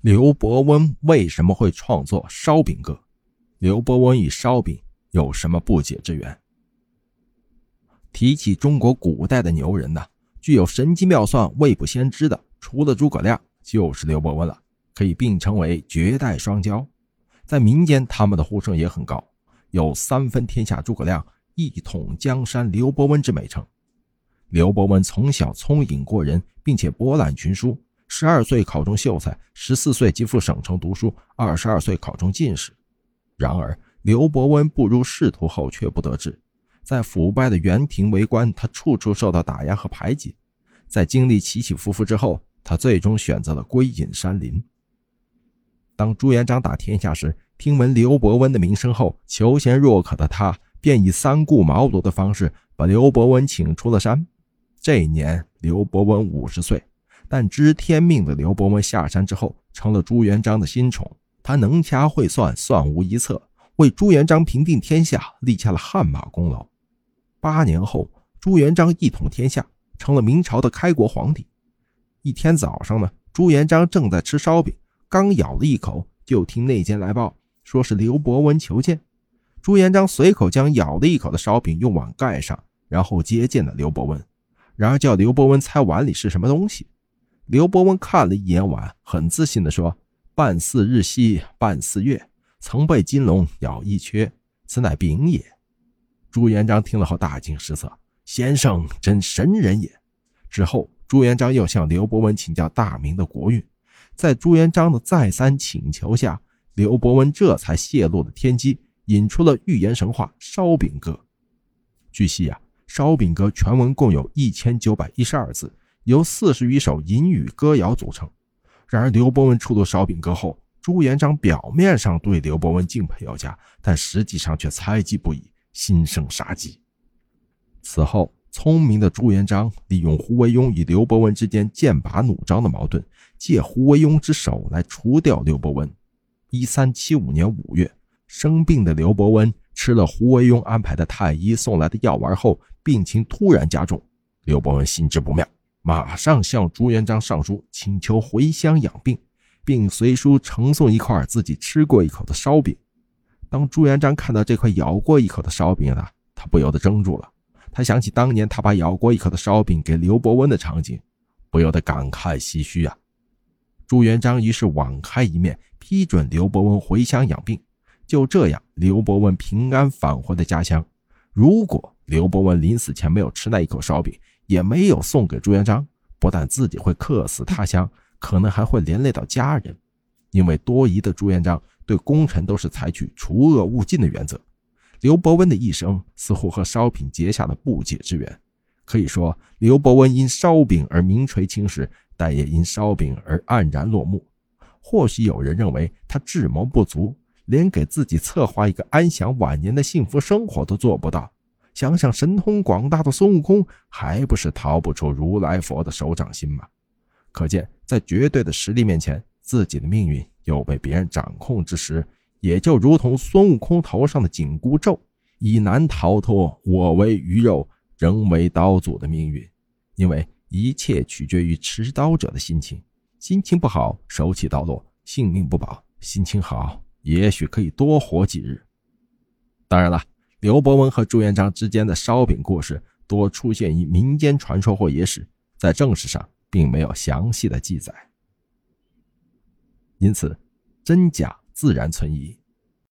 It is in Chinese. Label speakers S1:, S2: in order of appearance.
S1: 刘伯温为什么会创作《烧饼歌》？刘伯温与烧饼有什么不解之缘？提起中国古代的牛人呢，具有神机妙算、未卜先知的，除了诸葛亮，就是刘伯温了，可以并称为绝代双骄。在民间，他们的呼声也很高，有“三分天下诸葛亮，一统江山刘伯温”之美称。刘伯温从小聪颖过人，并且博览群书。十二岁考中秀才，十四岁即赴省城读书，二十二岁考中进士。然而，刘伯温步入仕途后却不得志，在腐败的园廷为官，他处处受到打压和排挤。在经历起起伏伏之后，他最终选择了归隐山林。当朱元璋打天下时，听闻刘伯温的名声后，求贤若渴的他便以三顾茅庐的方式把刘伯温请出了山。这一年，刘伯温五十岁。但知天命的刘伯温下山之后，成了朱元璋的新宠。他能掐会算，算无一策，为朱元璋平定天下立下了汗马功劳。八年后，朱元璋一统天下，成了明朝的开国皇帝。一天早上呢，朱元璋正在吃烧饼，刚咬了一口，就听内监来报，说是刘伯温求见。朱元璋随口将咬了一口的烧饼用碗盖上，然后接见了刘伯温。然而叫刘伯温猜碗里是什么东西。刘伯温看了一眼碗，很自信地说：“半似日兮，半似月，曾被金龙咬一缺，此乃饼也。”朱元璋听了后大惊失色：“先生真神人也！”之后，朱元璋又向刘伯温请教大明的国运。在朱元璋的再三请求下，刘伯温这才泄露了天机，引出了预言神话《烧饼歌》。据悉啊，《烧饼歌》全文共有一千九百一十二字。由四十余首淫语歌谣组成。然而，刘伯温出了烧饼歌后，朱元璋表面上对刘伯温敬佩有加，但实际上却猜忌不已，心生杀机。此后，聪明的朱元璋利用胡惟庸与刘伯温之间剑拔弩张的矛盾，借胡惟庸之手来除掉刘伯温。一三七五年五月，生病的刘伯温吃了胡惟庸安排的太医送来的药丸后，病情突然加重。刘伯温心知不妙。马上向朱元璋上书，请求回乡养病，并随书呈送一块自己吃过一口的烧饼。当朱元璋看到这块咬过一口的烧饼呢，他不由得怔住了。他想起当年他把咬过一口的烧饼给刘伯温的场景，不由得感慨唏嘘啊。朱元璋于是网开一面，批准刘伯温回乡养病。就这样，刘伯温平安返回了家乡。如果刘伯温临死前没有吃那一口烧饼，也没有送给朱元璋，不但自己会客死他乡，可能还会连累到家人。因为多疑的朱元璋对功臣都是采取除恶务尽的原则。刘伯温的一生似乎和烧饼结下了不解之缘。可以说，刘伯温因烧饼而名垂青史，但也因烧饼而黯然落幕。或许有人认为他智谋不足，连给自己策划一个安享晚年的幸福生活都做不到。想想神通广大的孙悟空，还不是逃不出如来佛的手掌心吗？可见，在绝对的实力面前，自己的命运又被别人掌控之时，也就如同孙悟空头上的紧箍咒，已难逃脱“我为鱼肉，人为刀俎”的命运。因为一切取决于持刀者的心情，心情不好，手起刀落，性命不保；心情好，也许可以多活几日。当然了。刘伯温和朱元璋之间的烧饼故事多出现于民间传说或野史，在正史上并没有详细的记载，因此真假自然存疑。